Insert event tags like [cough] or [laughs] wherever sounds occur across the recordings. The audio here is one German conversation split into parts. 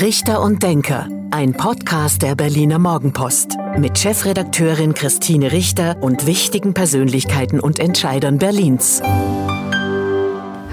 Richter und Denker, ein Podcast der Berliner Morgenpost mit Chefredakteurin Christine Richter und wichtigen Persönlichkeiten und Entscheidern Berlins.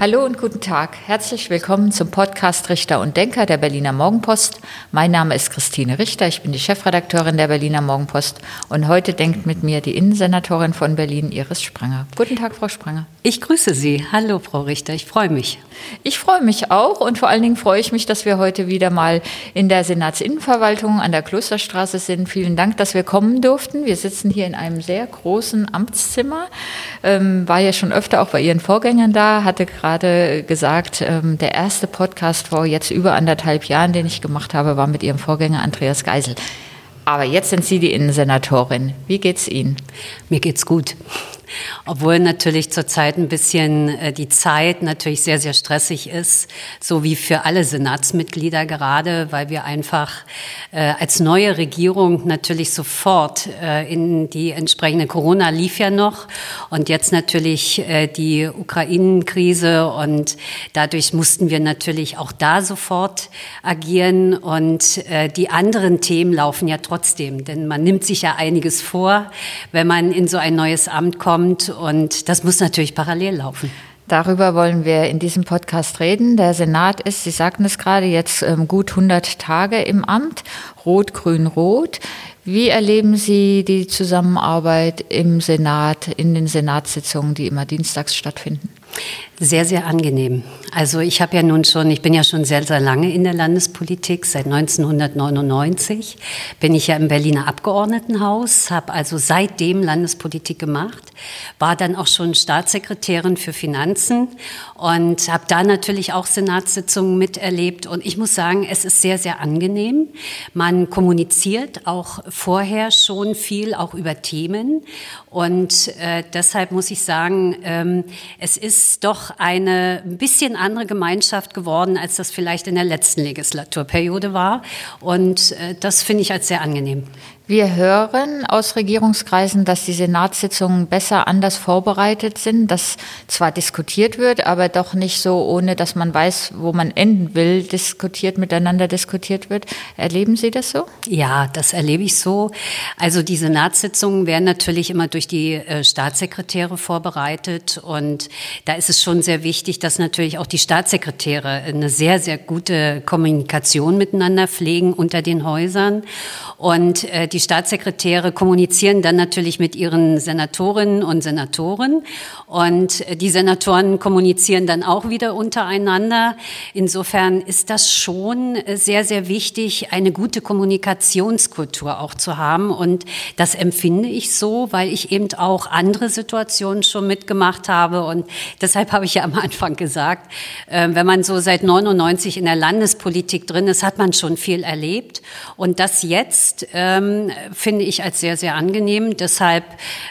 Hallo und guten Tag. Herzlich willkommen zum Podcast Richter und Denker der Berliner Morgenpost. Mein Name ist Christine Richter, ich bin die Chefredakteurin der Berliner Morgenpost und heute denkt mit mir die Innensenatorin von Berlin, Iris Spranger. Guten Tag, Frau Spranger. Ich grüße Sie. Hallo, Frau Richter, ich freue mich. Ich freue mich auch und vor allen Dingen freue ich mich, dass wir heute wieder mal in der Senatsinnenverwaltung an der Klosterstraße sind. Vielen Dank, dass wir kommen durften. Wir sitzen hier in einem sehr großen Amtszimmer. Ähm, war ja schon öfter auch bei Ihren Vorgängern da, hatte gerade gesagt, ähm, der erste Podcast vor jetzt über anderthalb Jahren, den ich gemacht habe, war mit Ihrem Vorgänger Andreas Geisel. Aber jetzt sind Sie die Innensenatorin. Wie geht's Ihnen? Mir geht's gut. Obwohl natürlich zurzeit ein bisschen äh, die Zeit natürlich sehr, sehr stressig ist, so wie für alle Senatsmitglieder gerade, weil wir einfach äh, als neue Regierung natürlich sofort äh, in die entsprechende Corona lief ja noch und jetzt natürlich die Ukraine-Krise und dadurch mussten wir natürlich auch da sofort agieren und die anderen Themen laufen ja trotzdem, denn man nimmt sich ja einiges vor, wenn man in so ein neues Amt kommt kommt. Und das muss natürlich parallel laufen. Darüber wollen wir in diesem Podcast reden. Der Senat ist, Sie sagten es gerade, jetzt ähm, gut 100 Tage im Amt. Rot, Grün, Rot. Wie erleben Sie die Zusammenarbeit im Senat, in den Senatssitzungen, die immer dienstags stattfinden? Sehr, sehr angenehm. Also ich habe ja nun schon, ich bin ja schon sehr, sehr lange in der Landespolitik. Seit 1999 bin ich ja im Berliner Abgeordnetenhaus, habe also seitdem Landespolitik gemacht, war dann auch schon Staatssekretärin für Finanzen und habe da natürlich auch Senatssitzungen miterlebt. Und ich muss sagen, es ist sehr, sehr angenehm. Man kommuniziert auch vorher schon viel, auch über Themen. Und äh, deshalb muss ich sagen, ähm, es ist doch eine ein bisschen andere Gemeinschaft geworden, als das vielleicht in der letzten Legislaturperiode war. Und äh, das finde ich als sehr angenehm. Wir hören aus Regierungskreisen, dass die Senatssitzungen besser anders vorbereitet sind, dass zwar diskutiert wird, aber doch nicht so, ohne dass man weiß, wo man enden will, diskutiert, miteinander diskutiert wird. Erleben Sie das so? Ja, das erlebe ich so. Also die Senatssitzungen werden natürlich immer durch die äh, Staatssekretäre vorbereitet und da ist es schon sehr wichtig, dass natürlich auch die Staatssekretäre eine sehr, sehr gute Kommunikation miteinander pflegen unter den Häusern und äh, die Staatssekretäre kommunizieren dann natürlich mit ihren Senatorinnen und Senatoren. Und die Senatoren kommunizieren dann auch wieder untereinander. Insofern ist das schon sehr, sehr wichtig, eine gute Kommunikationskultur auch zu haben. Und das empfinde ich so, weil ich eben auch andere Situationen schon mitgemacht habe. Und deshalb habe ich ja am Anfang gesagt, ähm, wenn man so seit 99 in der Landespolitik drin ist, hat man schon viel erlebt. Und das jetzt ähm, finde ich als sehr, sehr angenehm. Deshalb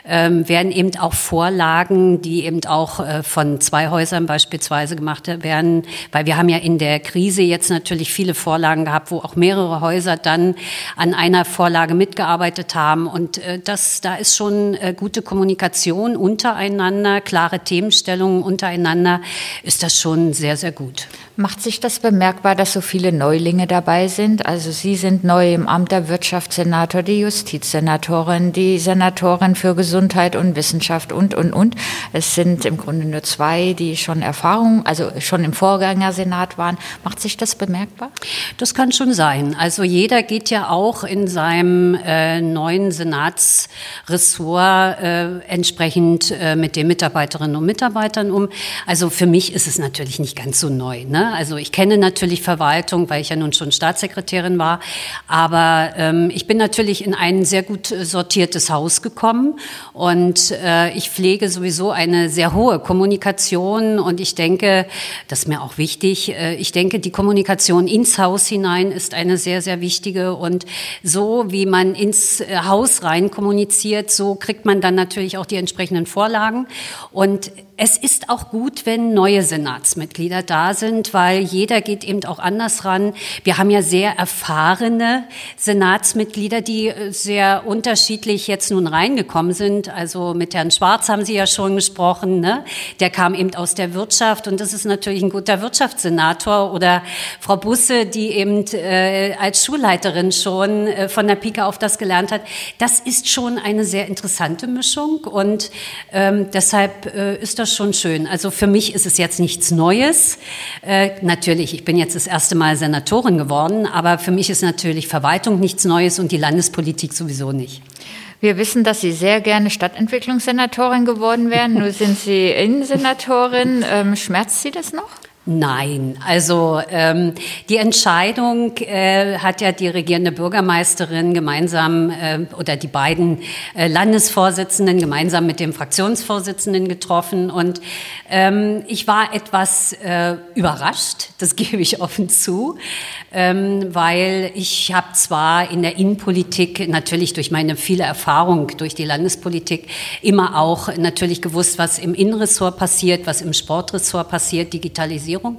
ähm, werden eben auch Vorlagen, die eben auch äh, von zwei Häusern beispielsweise gemacht werden, weil wir haben ja in der Krise jetzt natürlich viele Vorlagen gehabt, wo auch mehrere Häuser dann an einer Vorlage mitgearbeitet haben. Und äh, das, da ist schon äh, gute Kommunikation untereinander, klare Themenstellungen untereinander, ist das schon sehr, sehr gut. Macht sich das bemerkbar, dass so viele Neulinge dabei sind? Also Sie sind neu im Amt der Wirtschaftssenator, die Justizsenatorin, die Senatorin für Gesundheit und Wissenschaft und, und, und. Es sind im Grunde nur zwei, die schon Erfahrung, also schon im Vorgängersenat waren. Macht sich das bemerkbar? Das kann schon sein. Also jeder geht ja auch in seinem äh, neuen Senatsressort äh, entsprechend äh, mit den Mitarbeiterinnen und Mitarbeitern um. Also für mich ist es natürlich nicht ganz so neu. Ne? Also ich kenne natürlich Verwaltung, weil ich ja nun schon Staatssekretärin war, aber ähm, ich bin natürlich in ein sehr gut äh, sortiertes Haus gekommen. Und äh, ich pflege sowieso eine sehr hohe Kommunikation. Und ich denke, das ist mir auch wichtig, äh, ich denke, die Kommunikation ins Haus hinein ist eine sehr, sehr wichtige. Und so wie man ins äh, Haus rein kommuniziert, so kriegt man dann natürlich auch die entsprechenden Vorlagen. Und es ist auch gut, wenn neue Senatsmitglieder da sind, weil jeder geht eben auch anders ran. Wir haben ja sehr erfahrene Senatsmitglieder, die äh, sehr unterschiedlich jetzt nun reingekommen sind. Also mit Herrn Schwarz haben Sie ja schon gesprochen. Ne? Der kam eben aus der Wirtschaft und das ist natürlich ein guter Wirtschaftssenator. Oder Frau Busse, die eben äh, als Schulleiterin schon äh, von der Pike auf das gelernt hat. Das ist schon eine sehr interessante Mischung und ähm, deshalb äh, ist das schon schön. Also für mich ist es jetzt nichts Neues. Äh, natürlich, ich bin jetzt das erste Mal Senatorin geworden, aber für mich ist natürlich Verwaltung nichts Neues und die Landespolitik sowieso nicht. Wir wissen, dass Sie sehr gerne Stadtentwicklungssenatorin geworden wären. [laughs] Nur sind Sie Innensenatorin. Ähm, schmerzt Sie das noch? Nein, also ähm, die Entscheidung äh, hat ja die regierende Bürgermeisterin gemeinsam äh, oder die beiden äh, Landesvorsitzenden gemeinsam mit dem Fraktionsvorsitzenden getroffen. Und ähm, ich war etwas äh, überrascht, das [laughs] gebe ich offen zu, ähm, weil ich habe zwar in der Innenpolitik natürlich durch meine viele Erfahrung durch die Landespolitik immer auch natürlich gewusst, was im Innenressort passiert, was im Sportressort passiert, Digitalisierung Digitalisierung.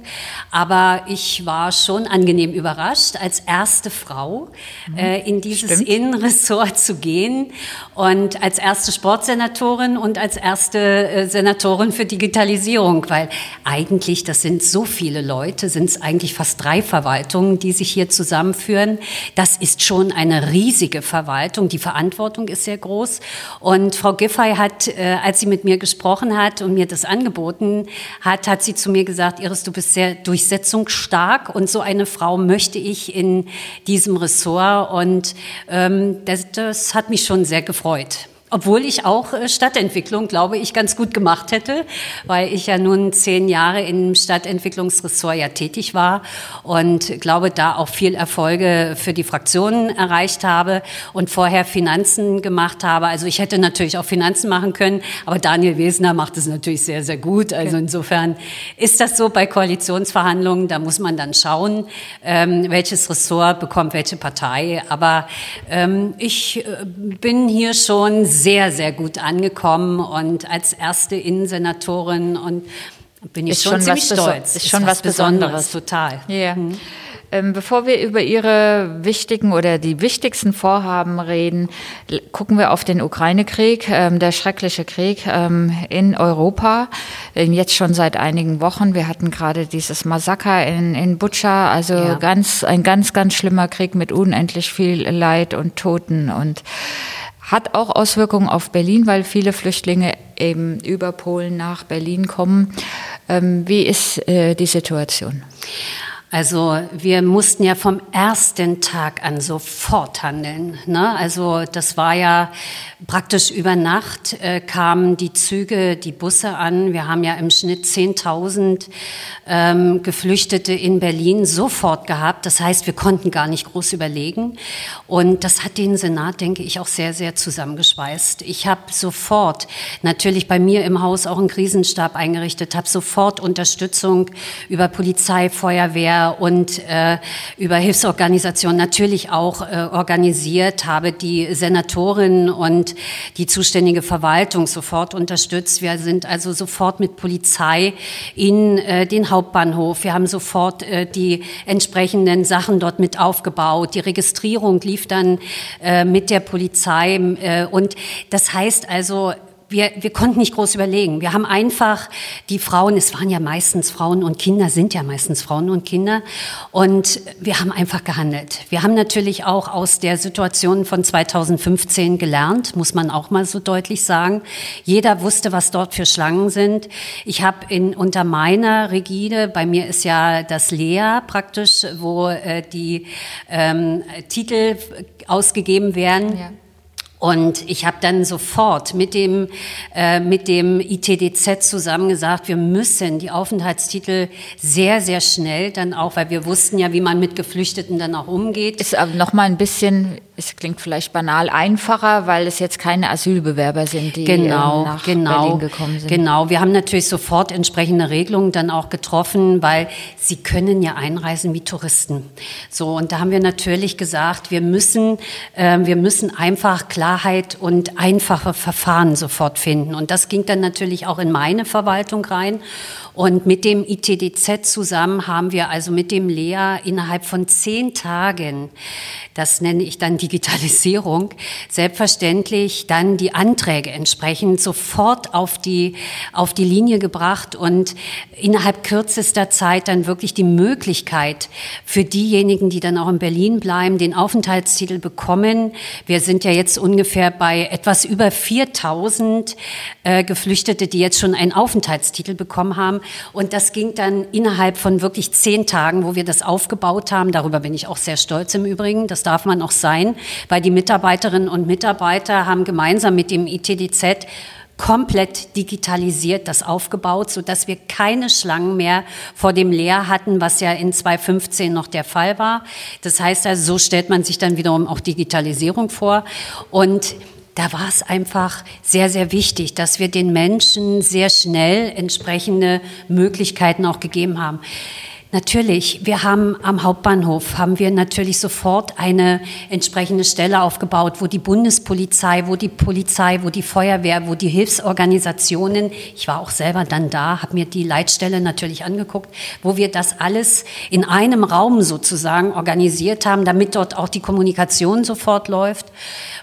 Aber ich war schon angenehm überrascht, als erste Frau mhm. äh, in dieses Stimmt. Innenressort zu gehen und als erste Sportsenatorin und als erste äh, Senatorin für Digitalisierung, weil eigentlich, das sind so viele Leute, sind es eigentlich fast drei Verwaltungen, die sich hier zusammenführen. Das ist schon eine riesige Verwaltung. Die Verantwortung ist sehr groß. Und Frau Giffey hat, äh, als sie mit mir gesprochen hat und mir das angeboten hat, hat sie zu mir gesagt, Iris, du bist sehr durchsetzungsstark und so eine Frau möchte ich in diesem Ressort und ähm, das, das hat mich schon sehr gefreut. Obwohl ich auch äh, Stadtentwicklung, glaube ich, ganz gut gemacht hätte, weil ich ja nun zehn Jahre im Stadtentwicklungsressort ja tätig war und glaube, da auch viel Erfolge für die Fraktionen erreicht habe und vorher Finanzen gemacht habe. Also ich hätte natürlich auch Finanzen machen können, aber Daniel Wesner macht es natürlich sehr, sehr gut. Also insofern ist das so bei Koalitionsverhandlungen, da muss man dann schauen, ähm, welches Ressort bekommt welche Partei. Aber ähm, ich äh, bin hier schon sehr, sehr gut angekommen und als erste Innensenatorin und bin ich ist schon, schon ziemlich stolz. Ist, ist schon was, was Besonderes. Besonderes. Total. Ja. Mhm. Ähm, bevor wir über Ihre wichtigen oder die wichtigsten Vorhaben reden, gucken wir auf den Ukraine-Krieg, ähm, der schreckliche Krieg ähm, in Europa, jetzt schon seit einigen Wochen. Wir hatten gerade dieses Massaker in, in Butscha, also ja. ganz, ein ganz, ganz schlimmer Krieg mit unendlich viel Leid und Toten und hat auch Auswirkungen auf Berlin, weil viele Flüchtlinge eben über Polen nach Berlin kommen. Ähm, wie ist äh, die Situation? Also wir mussten ja vom ersten Tag an sofort handeln. Ne? Also das war ja praktisch über Nacht äh, kamen die Züge, die Busse an. Wir haben ja im Schnitt 10.000 ähm, Geflüchtete in Berlin sofort gehabt. Das heißt, wir konnten gar nicht groß überlegen. Und das hat den Senat, denke ich, auch sehr, sehr zusammengeschweißt. Ich habe sofort, natürlich bei mir im Haus auch einen Krisenstab eingerichtet, habe sofort Unterstützung über Polizei, Feuerwehr und äh, über Hilfsorganisationen natürlich auch äh, organisiert, habe die Senatorin und die zuständige Verwaltung sofort unterstützt. Wir sind also sofort mit Polizei in äh, den Hauptbahnhof. Wir haben sofort äh, die entsprechenden Sachen dort mit aufgebaut. Die Registrierung lief dann äh, mit der Polizei. Äh, und das heißt also, wir, wir konnten nicht groß überlegen. Wir haben einfach die Frauen, es waren ja meistens Frauen und Kinder, sind ja meistens Frauen und Kinder, und wir haben einfach gehandelt. Wir haben natürlich auch aus der Situation von 2015 gelernt, muss man auch mal so deutlich sagen. Jeder wusste, was dort für Schlangen sind. Ich habe in unter meiner Rigide, bei mir ist ja das Lea praktisch, wo äh, die ähm, Titel ausgegeben werden. Ja und ich habe dann sofort mit dem, äh, mit dem ITDZ zusammen gesagt, wir müssen die Aufenthaltstitel sehr, sehr schnell dann auch, weil wir wussten ja, wie man mit Geflüchteten dann auch umgeht. Ist aber noch mal ein bisschen, es klingt vielleicht banal, einfacher, weil es jetzt keine Asylbewerber sind, die genau, nach genau, Berlin gekommen sind. Genau, wir haben natürlich sofort entsprechende Regelungen dann auch getroffen, weil sie können ja einreisen wie Touristen. So, und da haben wir natürlich gesagt, wir müssen, äh, wir müssen einfach klar Klarheit und einfache Verfahren sofort finden. Und das ging dann natürlich auch in meine Verwaltung rein. Und mit dem ITDZ zusammen haben wir also mit dem Lea innerhalb von zehn Tagen, das nenne ich dann Digitalisierung, selbstverständlich dann die Anträge entsprechend sofort auf die, auf die Linie gebracht und innerhalb kürzester Zeit dann wirklich die Möglichkeit für diejenigen, die dann auch in Berlin bleiben, den Aufenthaltstitel bekommen. Wir sind ja jetzt ungefähr bei etwas über 4000 äh, Geflüchtete, die jetzt schon einen Aufenthaltstitel bekommen haben. Und das ging dann innerhalb von wirklich zehn Tagen, wo wir das aufgebaut haben. Darüber bin ich auch sehr stolz im Übrigen. Das darf man auch sein, weil die Mitarbeiterinnen und Mitarbeiter haben gemeinsam mit dem ITDZ komplett digitalisiert das aufgebaut, so dass wir keine Schlangen mehr vor dem Leer hatten, was ja in 2015 noch der Fall war. Das heißt also, so stellt man sich dann wiederum auch Digitalisierung vor und da war es einfach sehr, sehr wichtig, dass wir den Menschen sehr schnell entsprechende Möglichkeiten auch gegeben haben. Natürlich, wir haben am Hauptbahnhof, haben wir natürlich sofort eine entsprechende Stelle aufgebaut, wo die Bundespolizei, wo die Polizei, wo die Feuerwehr, wo die Hilfsorganisationen, ich war auch selber dann da, habe mir die Leitstelle natürlich angeguckt, wo wir das alles in einem Raum sozusagen organisiert haben, damit dort auch die Kommunikation sofort läuft,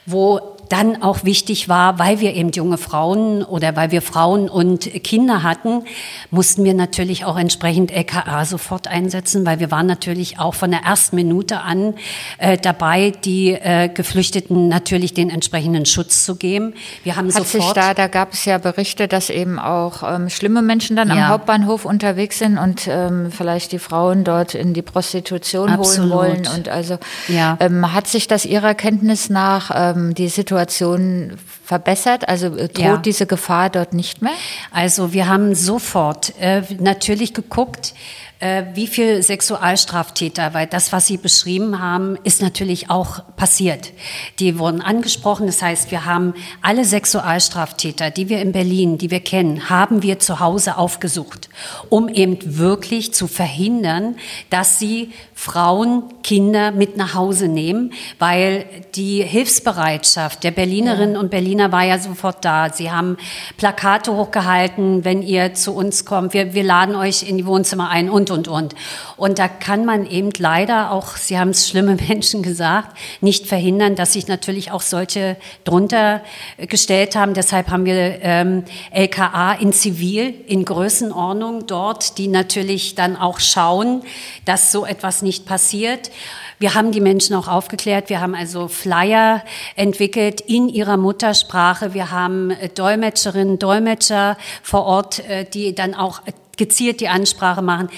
wo dann auch wichtig war, weil wir eben junge Frauen oder weil wir Frauen und Kinder hatten, mussten wir natürlich auch entsprechend LKA sofort einsetzen, weil wir waren natürlich auch von der ersten Minute an äh, dabei, die äh, Geflüchteten natürlich den entsprechenden Schutz zu geben. Wir haben Hat sofort sich da, da gab es ja Berichte, dass eben auch ähm, schlimme Menschen dann ja. am Hauptbahnhof unterwegs sind und ähm, vielleicht die Frauen dort in die Prostitution Absolut. holen wollen und also ja. ähm, hat sich das Ihrer Kenntnis nach ähm, die Situation Situation verbessert? Also äh, droht ja. diese Gefahr dort nicht mehr? Also wir haben sofort äh, natürlich geguckt, äh, wie viel Sexualstraftäter, weil das, was Sie beschrieben haben, ist natürlich auch passiert. Die wurden angesprochen. Das heißt, wir haben alle Sexualstraftäter, die wir in Berlin, die wir kennen, haben wir zu Hause aufgesucht, um eben wirklich zu verhindern, dass sie Frauen, Kinder mit nach Hause nehmen, weil die Hilfsbereitschaft der Berlinerinnen ja. und Berliner war ja sofort da. Sie haben Plakate hochgehalten, wenn ihr zu uns kommt, wir, wir laden euch in die Wohnzimmer ein und, und, und. Und da kann man eben leider auch, Sie haben es schlimme [laughs] Menschen gesagt, nicht verhindern, dass sich natürlich auch solche drunter gestellt haben. Deshalb haben wir ähm, LKA in Zivil, in Größenordnung dort, die natürlich dann auch schauen, dass so etwas nicht nicht passiert. Wir haben die Menschen auch aufgeklärt. Wir haben also Flyer entwickelt in ihrer Muttersprache. Wir haben äh, Dolmetscherinnen, Dolmetscher vor Ort, äh, die dann auch gezielt die Ansprache machen.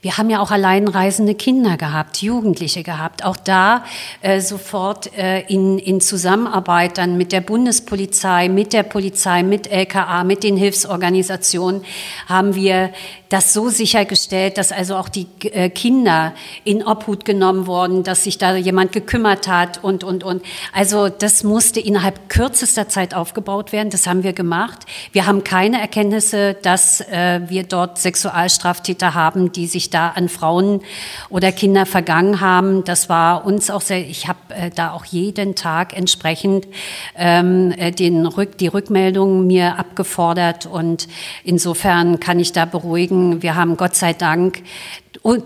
Wir haben ja auch alleinreisende Kinder gehabt, Jugendliche gehabt. Auch da äh, sofort äh, in, in Zusammenarbeit dann mit der Bundespolizei, mit der Polizei, mit LKA, mit den Hilfsorganisationen haben wir das so sichergestellt, dass also auch die äh, Kinder in Obhut genommen wurden, dass sich da jemand gekümmert hat und, und, und. Also das musste innerhalb kürzester Zeit aufgebaut werden. Das haben wir gemacht. Wir haben keine Erkenntnisse, dass äh, wir dort Sexualstraftäter haben, die sich da an Frauen oder Kinder vergangen haben. Das war uns auch sehr, ich habe äh, da auch jeden Tag entsprechend ähm, äh, den Rück, die Rückmeldungen mir abgefordert und insofern kann ich da beruhigen, wir haben Gott sei Dank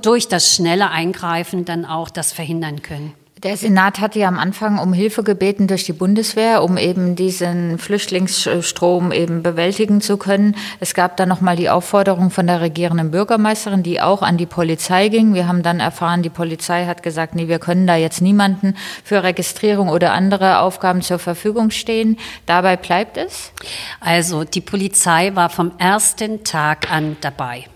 durch das schnelle Eingreifen dann auch das verhindern können. Der Senat hatte ja am Anfang um Hilfe gebeten durch die Bundeswehr, um eben diesen Flüchtlingsstrom eben bewältigen zu können. Es gab dann nochmal die Aufforderung von der regierenden Bürgermeisterin, die auch an die Polizei ging. Wir haben dann erfahren, die Polizei hat gesagt, nee, wir können da jetzt niemanden für Registrierung oder andere Aufgaben zur Verfügung stehen. Dabei bleibt es? Also die Polizei war vom ersten Tag an dabei.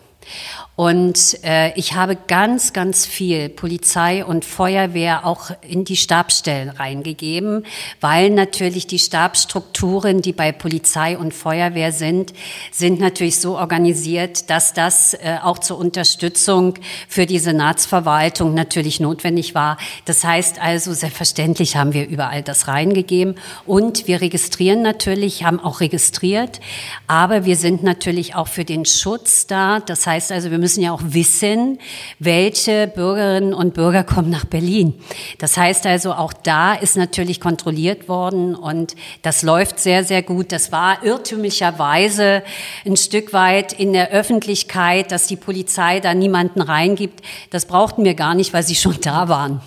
Und äh, ich habe ganz, ganz viel Polizei und Feuerwehr auch in die Stabsstellen reingegeben, weil natürlich die Stabsstrukturen, die bei Polizei und Feuerwehr sind, sind natürlich so organisiert, dass das äh, auch zur Unterstützung für die Senatsverwaltung natürlich notwendig war. Das heißt also, selbstverständlich haben wir überall das reingegeben und wir registrieren natürlich, haben auch registriert, aber wir sind natürlich auch für den Schutz da. Das heißt also, wir müssen ja auch wissen, welche Bürgerinnen und Bürger kommen nach Berlin. Das heißt also, auch da ist natürlich kontrolliert worden und das läuft sehr, sehr gut. Das war irrtümlicherweise ein Stück weit in der Öffentlichkeit, dass die Polizei da niemanden reingibt. Das brauchten wir gar nicht, weil sie schon da waren.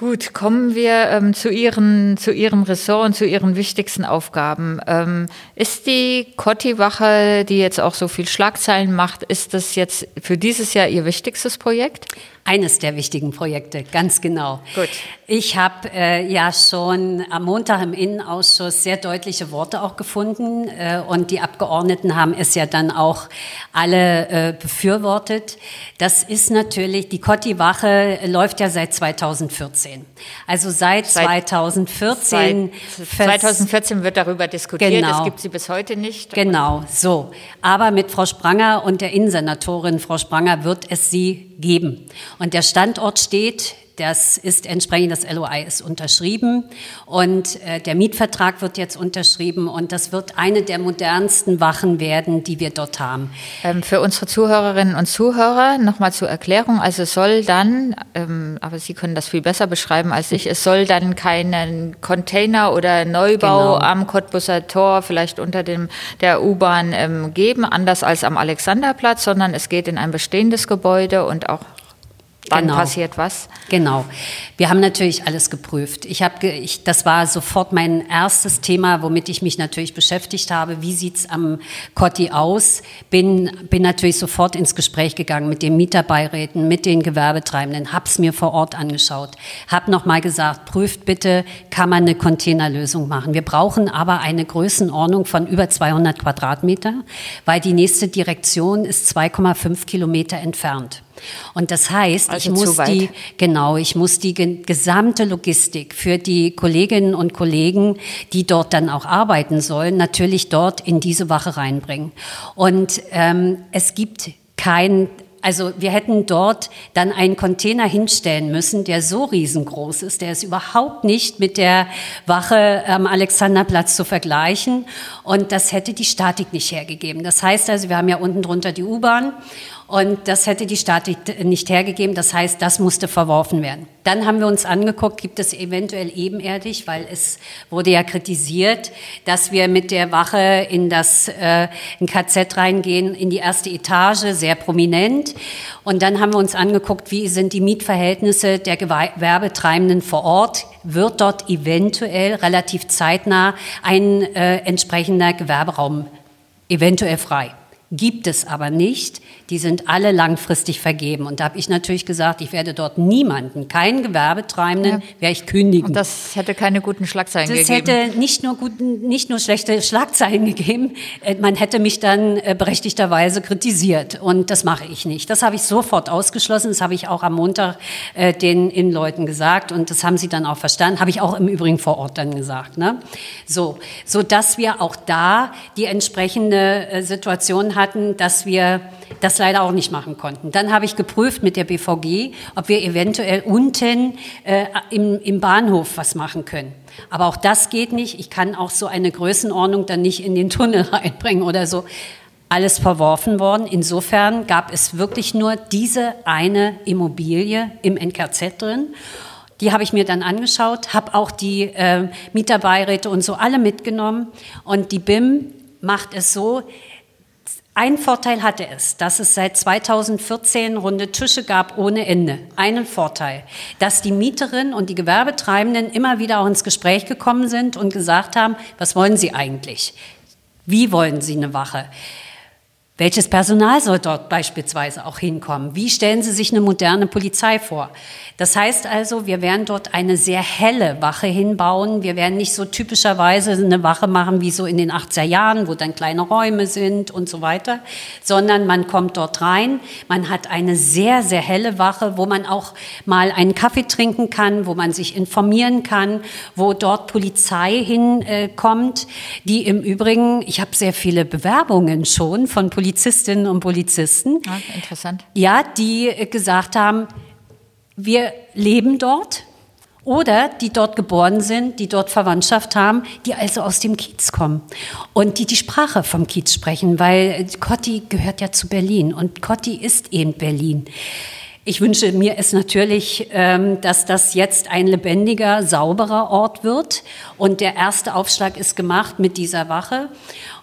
Gut, kommen wir ähm, zu, Ihren, zu Ihrem Ressort und zu Ihren wichtigsten Aufgaben. Ähm, ist die Kotti-Wache, die jetzt auch so viel Schlagzeilen macht, ist das jetzt für dieses Jahr Ihr wichtigstes Projekt? Eines der wichtigen Projekte, ganz genau. Gut. Ich habe äh, ja schon am Montag im Innenausschuss sehr deutliche Worte auch gefunden äh, und die Abgeordneten haben es ja dann auch alle äh, befürwortet. Das ist natürlich, die Kotti-Wache läuft ja seit 2014. Also seit, seit 2014. Seit 2014 wird darüber diskutiert, genau. es gibt sie bis heute nicht. Genau, so. Aber mit Frau Spranger und der Innensenatorin Frau Spranger wird es sie geben. Und der Standort steht das ist entsprechend, das LOI ist unterschrieben und äh, der Mietvertrag wird jetzt unterschrieben und das wird eine der modernsten Wachen werden, die wir dort haben. Ähm, für unsere Zuhörerinnen und Zuhörer nochmal zur Erklärung, also es soll dann, ähm, aber Sie können das viel besser beschreiben als ich, es soll dann keinen Container oder Neubau genau. am Cottbusser Tor, vielleicht unter dem der U-Bahn ähm, geben, anders als am Alexanderplatz, sondern es geht in ein bestehendes Gebäude und auch Wann genau. passiert was? Genau. Wir haben natürlich alles geprüft. Ich habe, ich, das war sofort mein erstes Thema, womit ich mich natürlich beschäftigt habe. Wie sieht's am Cotti aus? Bin, bin natürlich sofort ins Gespräch gegangen mit den Mieterbeiräten, mit den Gewerbetreibenden, hab's mir vor Ort angeschaut, hab noch mal gesagt, prüft bitte, kann man eine Containerlösung machen. Wir brauchen aber eine Größenordnung von über 200 Quadratmeter, weil die nächste Direktion ist 2,5 Kilometer entfernt. Und das heißt, also ich muss die, genau, ich muss die gesamte Logistik für die Kolleginnen und Kollegen, die dort dann auch arbeiten sollen, natürlich dort in diese Wache reinbringen. Und ähm, es gibt kein also wir hätten dort dann einen Container hinstellen müssen, der so riesengroß ist, der ist überhaupt nicht mit der Wache am Alexanderplatz zu vergleichen. Und das hätte die Statik nicht hergegeben. Das heißt also, wir haben ja unten drunter die U-Bahn und das hätte die Statik nicht hergegeben. Das heißt, das musste verworfen werden. Dann haben wir uns angeguckt, gibt es eventuell ebenerdig, weil es wurde ja kritisiert, dass wir mit der Wache in das äh, in KZ reingehen, in die erste Etage, sehr prominent. Und dann haben wir uns angeguckt, wie sind die Mietverhältnisse der Gewerbetreibenden vor Ort. Wird dort eventuell relativ zeitnah ein äh, entsprechender Gewerberaum eventuell frei? Gibt es aber nicht. Die sind alle langfristig vergeben. Und da habe ich natürlich gesagt, ich werde dort niemanden, keinen Gewerbetreibenden, ja. werde ich kündigen. Und das hätte keine guten Schlagzeilen das gegeben. Das hätte nicht nur, guten, nicht nur schlechte Schlagzeilen gegeben, äh, man hätte mich dann äh, berechtigterweise kritisiert. Und das mache ich nicht. Das habe ich sofort ausgeschlossen. Das habe ich auch am Montag äh, den Innenleuten gesagt. Und das haben sie dann auch verstanden. Habe ich auch im Übrigen vor Ort dann gesagt. Ne? So, so dass wir auch da die entsprechende äh, Situation hatten, dass wir das leider auch nicht machen konnten. Dann habe ich geprüft mit der BVG, ob wir eventuell unten äh, im, im Bahnhof was machen können. Aber auch das geht nicht. Ich kann auch so eine Größenordnung dann nicht in den Tunnel [laughs] reinbringen oder so. Alles verworfen worden. Insofern gab es wirklich nur diese eine Immobilie im NKZ drin. Die habe ich mir dann angeschaut, habe auch die äh, Mieterbeiräte und so alle mitgenommen. Und die BIM macht es so, ein Vorteil hatte es, dass es seit 2014 runde Tische gab ohne Ende. Einen Vorteil, dass die Mieterinnen und die Gewerbetreibenden immer wieder auch ins Gespräch gekommen sind und gesagt haben, was wollen Sie eigentlich? Wie wollen Sie eine Wache? Welches Personal soll dort beispielsweise auch hinkommen? Wie stellen Sie sich eine moderne Polizei vor? Das heißt also, wir werden dort eine sehr helle Wache hinbauen. Wir werden nicht so typischerweise eine Wache machen wie so in den 80er Jahren, wo dann kleine Räume sind und so weiter, sondern man kommt dort rein. Man hat eine sehr, sehr helle Wache, wo man auch mal einen Kaffee trinken kann, wo man sich informieren kann, wo dort Polizei hinkommt, die im Übrigen, ich habe sehr viele Bewerbungen schon von Polizei Polizistinnen und Polizisten. Ja, interessant. Ja, die gesagt haben, wir leben dort oder die dort geboren sind, die dort Verwandtschaft haben, die also aus dem Kiez kommen und die die Sprache vom Kiez sprechen, weil Cotti gehört ja zu Berlin und Cotti ist eben Berlin. Ich wünsche mir es natürlich, ähm, dass das jetzt ein lebendiger, sauberer Ort wird. Und der erste Aufschlag ist gemacht mit dieser Wache.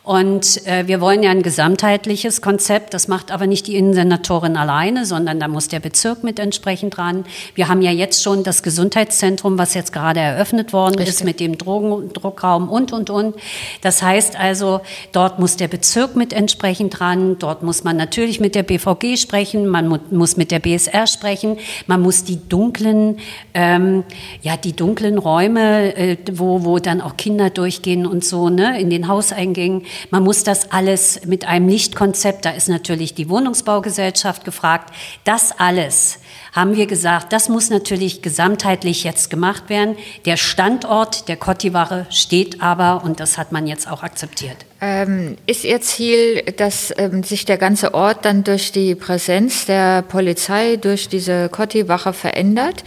Und äh, wir wollen ja ein gesamtheitliches Konzept. Das macht aber nicht die Innensenatorin alleine, sondern da muss der Bezirk mit entsprechend dran. Wir haben ja jetzt schon das Gesundheitszentrum, was jetzt gerade eröffnet worden Richtig. ist mit dem Drogendruckraum und, und, und. Das heißt also, dort muss der Bezirk mit entsprechend dran. Dort muss man natürlich mit der BVG sprechen. Man mu muss mit der BSR sprechen. Man muss die dunklen, ähm, ja, die dunklen Räume, äh, wo, wo dann auch Kinder durchgehen und so, ne, in den Hauseingängen, man muss das alles mit einem Lichtkonzept, da ist natürlich die Wohnungsbaugesellschaft gefragt, das alles haben wir gesagt, das muss natürlich gesamtheitlich jetzt gemacht werden. Der Standort der Kottiwache steht aber und das hat man jetzt auch akzeptiert. Ähm, ist Ihr Ziel, dass ähm, sich der ganze Ort dann durch die Präsenz der Polizei, durch diese Kottiwache verändert?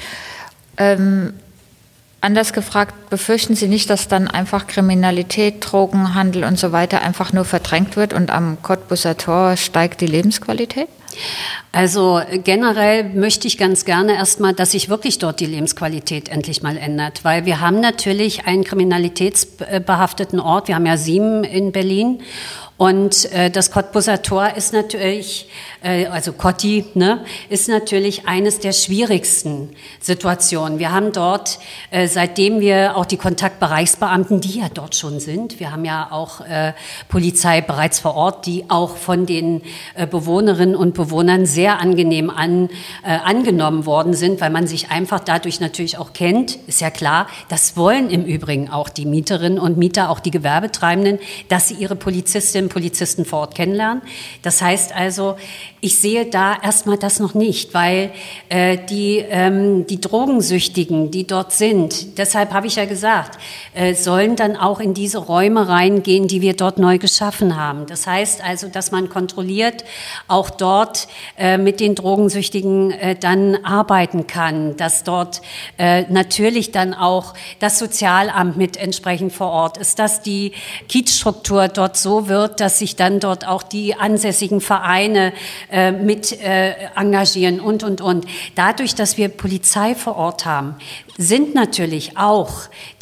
Ähm, Anders gefragt, befürchten Sie nicht, dass dann einfach Kriminalität, Drogenhandel und so weiter einfach nur verdrängt wird und am Cottbusser Tor steigt die Lebensqualität? Also generell möchte ich ganz gerne erstmal, dass sich wirklich dort die Lebensqualität endlich mal ändert, weil wir haben natürlich einen kriminalitätsbehafteten Ort, wir haben ja sieben in Berlin und äh, das Cottbusser Tor ist natürlich, äh, also Cotti, ne, ist natürlich eines der schwierigsten Situationen. Wir haben dort, äh, seitdem wir auch die Kontaktbereichsbeamten, die ja dort schon sind, wir haben ja auch äh, Polizei bereits vor Ort, die auch von den äh, Bewohnerinnen und Bewohnern sehr angenehm an, äh, angenommen worden sind, weil man sich einfach dadurch natürlich auch kennt. Ist ja klar, das wollen im Übrigen auch die Mieterinnen und Mieter, auch die Gewerbetreibenden, dass sie ihre Polizistin Polizisten vor Ort kennenlernen. Das heißt also, ich sehe da erstmal das noch nicht, weil äh, die, ähm, die Drogensüchtigen, die dort sind, deshalb habe ich ja gesagt, äh, sollen dann auch in diese Räume reingehen, die wir dort neu geschaffen haben. Das heißt also, dass man kontrolliert auch dort äh, mit den Drogensüchtigen äh, dann arbeiten kann, dass dort äh, natürlich dann auch das Sozialamt mit entsprechend vor Ort ist, dass die Kiezstruktur dort so wird, dass sich dann dort auch die ansässigen Vereine äh, mit äh, engagieren und, und, und. Dadurch, dass wir Polizei vor Ort haben, sind natürlich auch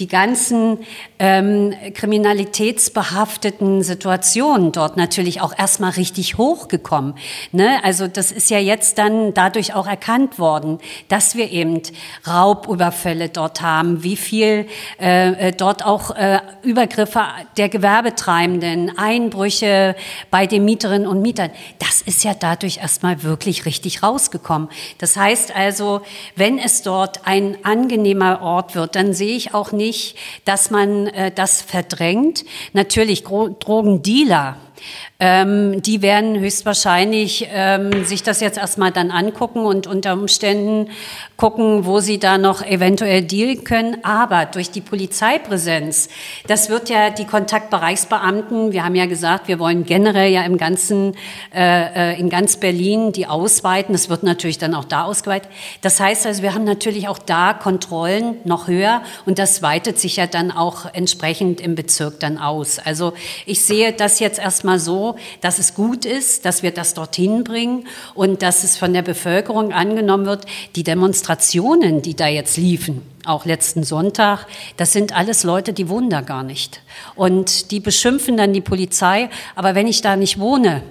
die ganzen ähm, kriminalitätsbehafteten Situationen dort natürlich auch erstmal richtig hochgekommen. Ne? Also das ist ja jetzt dann dadurch auch erkannt worden, dass wir eben Raubüberfälle dort haben, wie viel äh, äh dort auch äh, Übergriffe der Gewerbetreibenden, Einbrüche bei den Mieterinnen und Mietern. Das ist ja dadurch erstmal wirklich richtig rausgekommen. Das heißt also, wenn es dort ein angenehmes angenehmer Ort wird, dann sehe ich auch nicht, dass man äh, das verdrängt. Natürlich Drogendealer ähm, die werden höchstwahrscheinlich ähm, sich das jetzt erstmal dann angucken und unter Umständen gucken, wo sie da noch eventuell dealen können. Aber durch die Polizeipräsenz, das wird ja die Kontaktbereichsbeamten, wir haben ja gesagt, wir wollen generell ja im ganzen, äh, äh in ganz Berlin die ausweiten. Das wird natürlich dann auch da ausgeweitet. Das heißt also, wir haben natürlich auch da Kontrollen noch höher und das weitet sich ja dann auch entsprechend im Bezirk dann aus. Also ich sehe das jetzt erstmal so, dass es gut ist, dass wir das dorthin bringen und dass es von der Bevölkerung angenommen wird. Die Demonstrationen, die da jetzt liefen, auch letzten Sonntag, das sind alles Leute, die wohnen da gar nicht. Und die beschimpfen dann die Polizei, aber wenn ich da nicht wohne,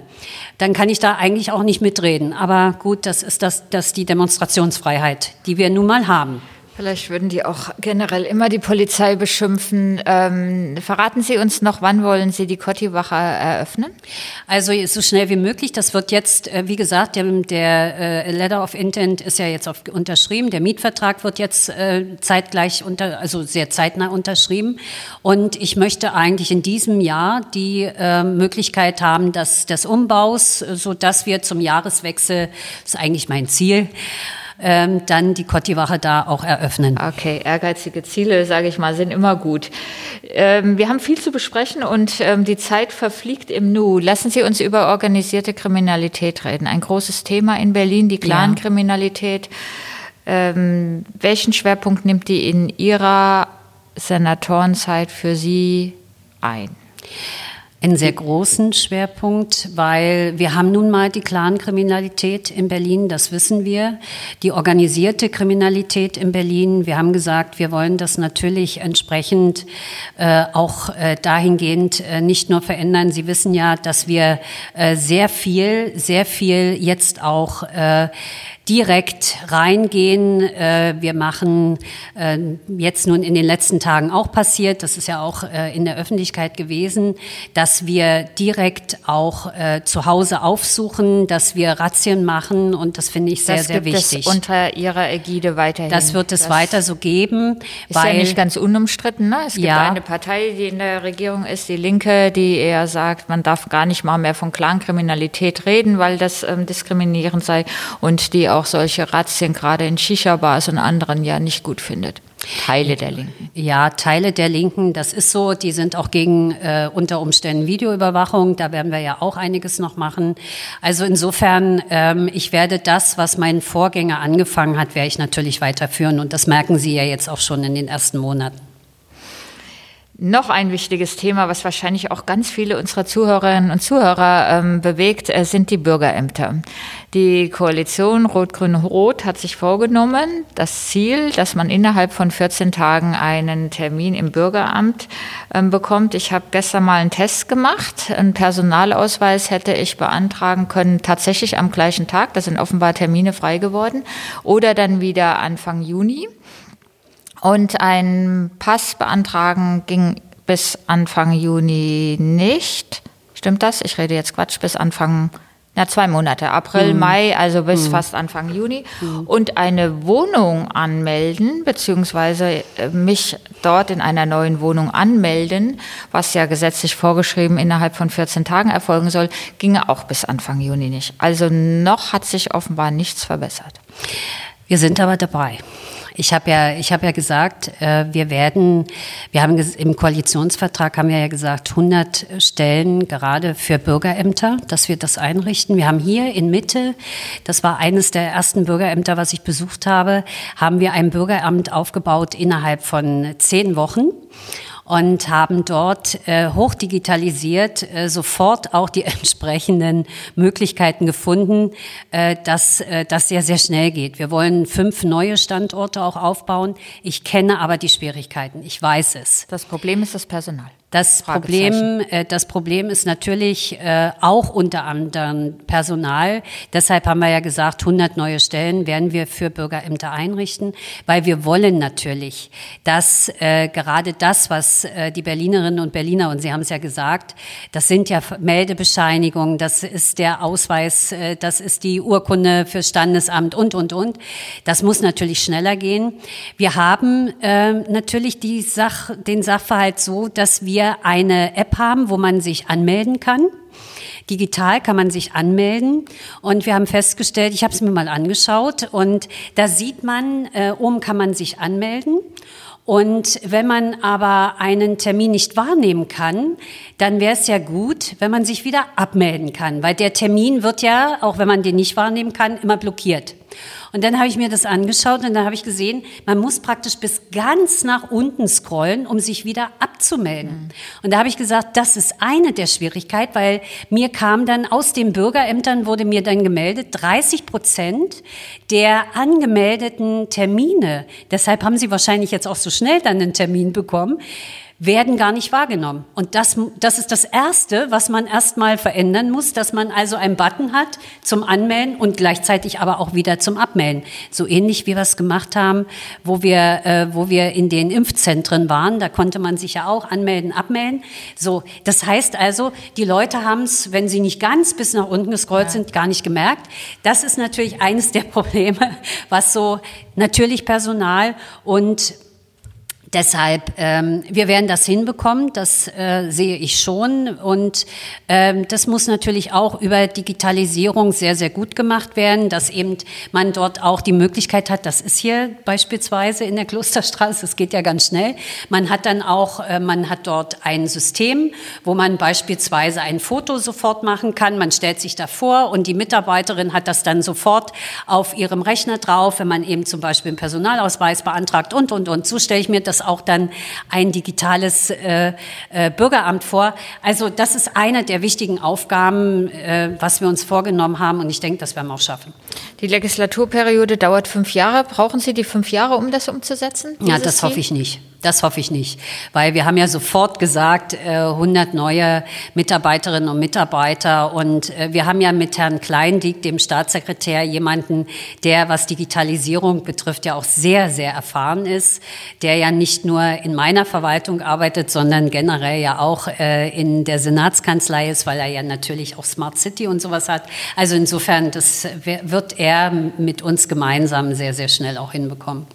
dann kann ich da eigentlich auch nicht mitreden. Aber gut, das ist das, das die Demonstrationsfreiheit, die wir nun mal haben. Vielleicht würden die auch generell immer die Polizei beschimpfen. Ähm, verraten Sie uns noch, wann wollen Sie die Kotti-Wache eröffnen? Also so schnell wie möglich. Das wird jetzt, äh, wie gesagt, der, der äh, Letter of Intent ist ja jetzt auf, unterschrieben. Der Mietvertrag wird jetzt äh, zeitgleich unter, also sehr zeitnah unterschrieben. Und ich möchte eigentlich in diesem Jahr die Möglichkeit haben, dass des Umbaus, so dass wir zum Jahreswechsel, das ist eigentlich mein Ziel, ähm, dann die Kottiwache da auch eröffnen. Okay, ehrgeizige Ziele, sage ich mal, sind immer gut. Ähm, wir haben viel zu besprechen und ähm, die Zeit verfliegt im Nu. Lassen Sie uns über organisierte Kriminalität reden. Ein großes Thema in Berlin, die Clankriminalität. Ja Ähm, welchen Schwerpunkt nimmt die in Ihrer Senatorenzeit für Sie ein? Einen sehr großen Schwerpunkt, weil wir haben nun mal die Clankriminalität in Berlin, das wissen wir, die organisierte Kriminalität in Berlin. Wir haben gesagt, wir wollen das natürlich entsprechend äh, auch äh, dahingehend äh, nicht nur verändern. Sie wissen ja, dass wir äh, sehr viel, sehr viel jetzt auch äh, direkt reingehen. Äh, wir machen jetzt nun in den letzten Tagen auch passiert, das ist ja auch in der Öffentlichkeit gewesen, dass wir direkt auch zu Hause aufsuchen, dass wir Razzien machen und das finde ich sehr, das sehr gibt wichtig. Es unter Ihrer Ägide weiterhin. Das wird es das weiter so geben. Ist weil, ja nicht ganz unumstritten. Ne? Es gibt ja, eine Partei, die in der Regierung ist, die Linke, die eher sagt, man darf gar nicht mal mehr von Clankriminalität reden, weil das ähm, diskriminierend sei und die auch auch solche Razzien gerade in Shisha-Bars und anderen ja nicht gut findet. Teile der Linken. Ja, Teile der Linken, das ist so. Die sind auch gegen äh, unter Umständen Videoüberwachung. Da werden wir ja auch einiges noch machen. Also insofern, ähm, ich werde das, was mein Vorgänger angefangen hat, werde ich natürlich weiterführen. Und das merken Sie ja jetzt auch schon in den ersten Monaten. Noch ein wichtiges Thema, was wahrscheinlich auch ganz viele unserer Zuhörerinnen und Zuhörer ähm, bewegt, äh, sind die Bürgerämter. Die Koalition Rot-Grün-Rot hat sich vorgenommen, das Ziel, dass man innerhalb von 14 Tagen einen Termin im Bürgeramt ähm, bekommt. Ich habe gestern mal einen Test gemacht. Einen Personalausweis hätte ich beantragen können, tatsächlich am gleichen Tag. Da sind offenbar Termine frei geworden. Oder dann wieder Anfang Juni. Und ein Pass beantragen ging bis Anfang Juni nicht. Stimmt das? Ich rede jetzt Quatsch, bis Anfang, na zwei Monate, April, mhm. Mai, also bis mhm. fast Anfang Juni. Mhm. Und eine Wohnung anmelden, beziehungsweise äh, mich dort in einer neuen Wohnung anmelden, was ja gesetzlich vorgeschrieben innerhalb von 14 Tagen erfolgen soll, ginge auch bis Anfang Juni nicht. Also noch hat sich offenbar nichts verbessert. Wir sind aber dabei. Ich habe ja, ich habe ja gesagt, äh, wir werden, wir haben im Koalitionsvertrag haben wir ja gesagt, 100 Stellen gerade für Bürgerämter, dass wir das einrichten. Wir haben hier in Mitte, das war eines der ersten Bürgerämter, was ich besucht habe, haben wir ein Bürgeramt aufgebaut innerhalb von zehn Wochen und haben dort äh, hochdigitalisiert äh, sofort auch die [laughs] entsprechenden Möglichkeiten gefunden, äh, dass äh, das sehr, sehr schnell geht. Wir wollen fünf neue Standorte auch aufbauen. Ich kenne aber die Schwierigkeiten. Ich weiß es. Das Problem ist das Personal. Das Problem, äh, das Problem ist natürlich äh, auch unter anderem Personal. Deshalb haben wir ja gesagt, 100 neue Stellen werden wir für Bürgerämter einrichten, weil wir wollen natürlich, dass äh, gerade das, was äh, die Berlinerinnen und Berliner, und Sie haben es ja gesagt, das sind ja Meldebescheinigungen, das ist der Ausweis, äh, das ist die Urkunde für Standesamt und, und, und. Das muss natürlich schneller gehen. Wir haben äh, natürlich die Sach, den Sachverhalt so, dass wir wir eine App haben, wo man sich anmelden kann. Digital kann man sich anmelden und wir haben festgestellt, ich habe es mir mal angeschaut und da sieht man, äh, oben kann man sich anmelden und wenn man aber einen Termin nicht wahrnehmen kann, dann wäre es ja gut, wenn man sich wieder abmelden kann, weil der Termin wird ja, auch wenn man den nicht wahrnehmen kann, immer blockiert. Und dann habe ich mir das angeschaut und dann habe ich gesehen, man muss praktisch bis ganz nach unten scrollen, um sich wieder abzumelden. Mhm. Und da habe ich gesagt, das ist eine der Schwierigkeiten, weil mir kam dann aus den Bürgerämtern wurde mir dann gemeldet, 30 Prozent der angemeldeten Termine, deshalb haben Sie wahrscheinlich jetzt auch so schnell dann einen Termin bekommen, werden gar nicht wahrgenommen. Und das, das ist das Erste, was man erstmal verändern muss, dass man also einen Button hat zum Anmelden und gleichzeitig aber auch wieder zum Abmelden. So ähnlich wie wir es gemacht haben, wo wir, äh, wo wir in den Impfzentren waren, da konnte man sich ja auch anmelden, abmelden. So, das heißt also, die Leute haben es, wenn sie nicht ganz bis nach unten gescrollt ja. sind, gar nicht gemerkt. Das ist natürlich eines der [laughs] Probleme, was so natürlich Personal und Deshalb, ähm, wir werden das hinbekommen, das äh, sehe ich schon. Und ähm, das muss natürlich auch über Digitalisierung sehr, sehr gut gemacht werden, dass eben man dort auch die Möglichkeit hat, das ist hier beispielsweise in der Klosterstraße, das geht ja ganz schnell. Man hat dann auch, äh, man hat dort ein System, wo man beispielsweise ein Foto sofort machen kann. Man stellt sich da vor und die Mitarbeiterin hat das dann sofort auf ihrem Rechner drauf, wenn man eben zum Beispiel einen Personalausweis beantragt und, und, und. So stelle ich mir das das auch dann ein digitales äh, äh, Bürgeramt vor. Also das ist eine der wichtigen Aufgaben, äh, was wir uns vorgenommen haben und ich denke, das werden wir auch schaffen. Die Legislaturperiode dauert fünf Jahre. Brauchen Sie die fünf Jahre, um das umzusetzen? Ja, das hoffe ich nicht. Das hoffe ich nicht, weil wir haben ja sofort gesagt, 100 äh, neue Mitarbeiterinnen und Mitarbeiter und äh, wir haben ja mit Herrn Kleindiek, dem Staatssekretär, jemanden, der was Digitalisierung betrifft, ja auch sehr, sehr erfahren ist, der ja nicht nur in meiner Verwaltung arbeitet, sondern generell ja auch äh, in der Senatskanzlei ist, weil er ja natürlich auch Smart City und sowas hat. Also insofern, das wird er mit uns gemeinsam sehr, sehr schnell auch hinbekommen.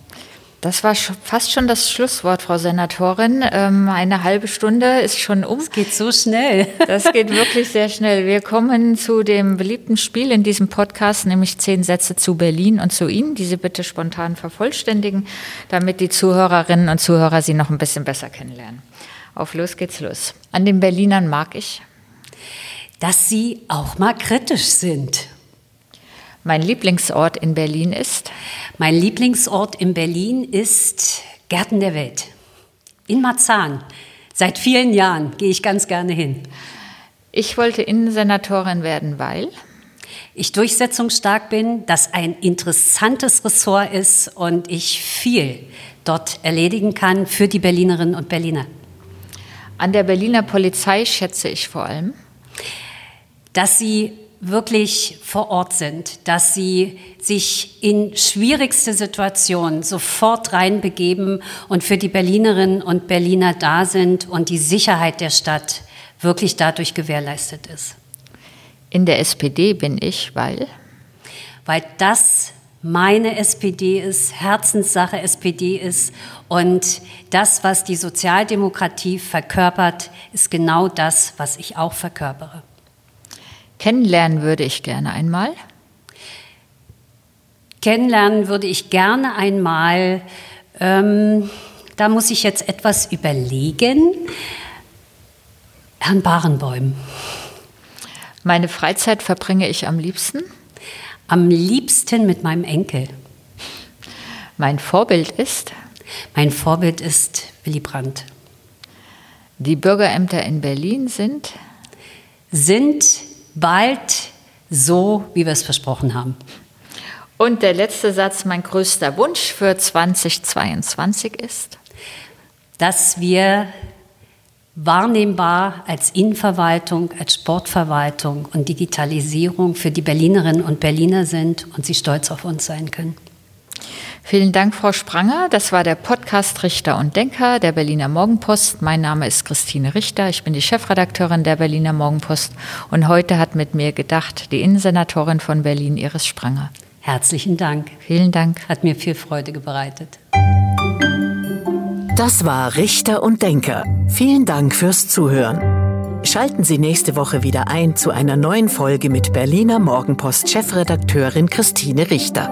Das war fast schon das Schlusswort, Frau Senatorin. Ähm, eine halbe Stunde ist schon um. Es geht so schnell. [laughs] Das geht wirklich sehr schnell. Wir kommen zu dem beliebten Spiel in diesem Podcast, nämlich zehn Sätze zu Berlin und zu Ihnen, die Sie bitte spontan vervollständigen, damit die Zuhörerinnen und Zuhörer Sie noch ein bisschen besser kennenlernen. Auf los geht's los. An den Berlinern mag ich, dass sie auch mal kritisch sind. Mein Lieblingsort in Berlin ist? Mein Lieblingsort in Berlin ist Gärten der Welt in Marzahn. Seit vielen Jahren gehe ich ganz gerne hin. Ich wollte Innensenatorin werden, weil? Ich durchsetzungsstark bin, das ein interessantes Ressort ist und ich viel dort erledigen kann für die Berlinerinnen und Berliner. An der Berliner Polizei schätze ich vor allem, dass sie wirklich vor Ort sind, dass sie sich in schwierigste Situationen sofort reinbegeben und für die Berlinerinnen und Berliner da sind und die Sicherheit der Stadt wirklich dadurch gewährleistet ist. In der SPD bin ich, weil? Weil das meine SPD ist, Herzenssache SPD ist und das, was die Sozialdemokratie verkörpert, ist genau das, was ich auch verkörpere. Kennenlernen würde ich gerne einmal. Kennenlernen würde ich gerne einmal. Ähm, da muss ich jetzt etwas überlegen. Herrn Barenbäum. Meine Freizeit verbringe ich am liebsten? Am liebsten mit meinem Enkel. Mein Vorbild ist? Mein Vorbild ist Willy Brandt. Die Bürgerämter in Berlin sind? Sind bald so, wie wir es versprochen haben. Und der letzte Satz, mein größter Wunsch für 2022 ist? Dass wir wahrnehmbar als Innenverwaltung, als Sportverwaltung und Digitalisierung für die Berlinerinnen und Berliner sind und sie stolz auf uns sein können. Vielen Dank, Frau Spranger. Das war der Podcast Richter und Denker der Berliner Morgenpost. Mein Name ist Christine Richter. Ich bin die Chefredakteurin der Berliner Morgenpost. Und heute hat mit mir gedacht die Innensenatorin von Berlin, Iris Spranger. Herzlichen Dank. Vielen Dank. Hat mir viel Freude bereitet. Das war Richter und Denker. Vielen Dank fürs Zuhören. Schalten Sie nächste Woche wieder ein zu einer neuen Folge mit Berliner Morgenpost Chefredakteurin Christine Richter.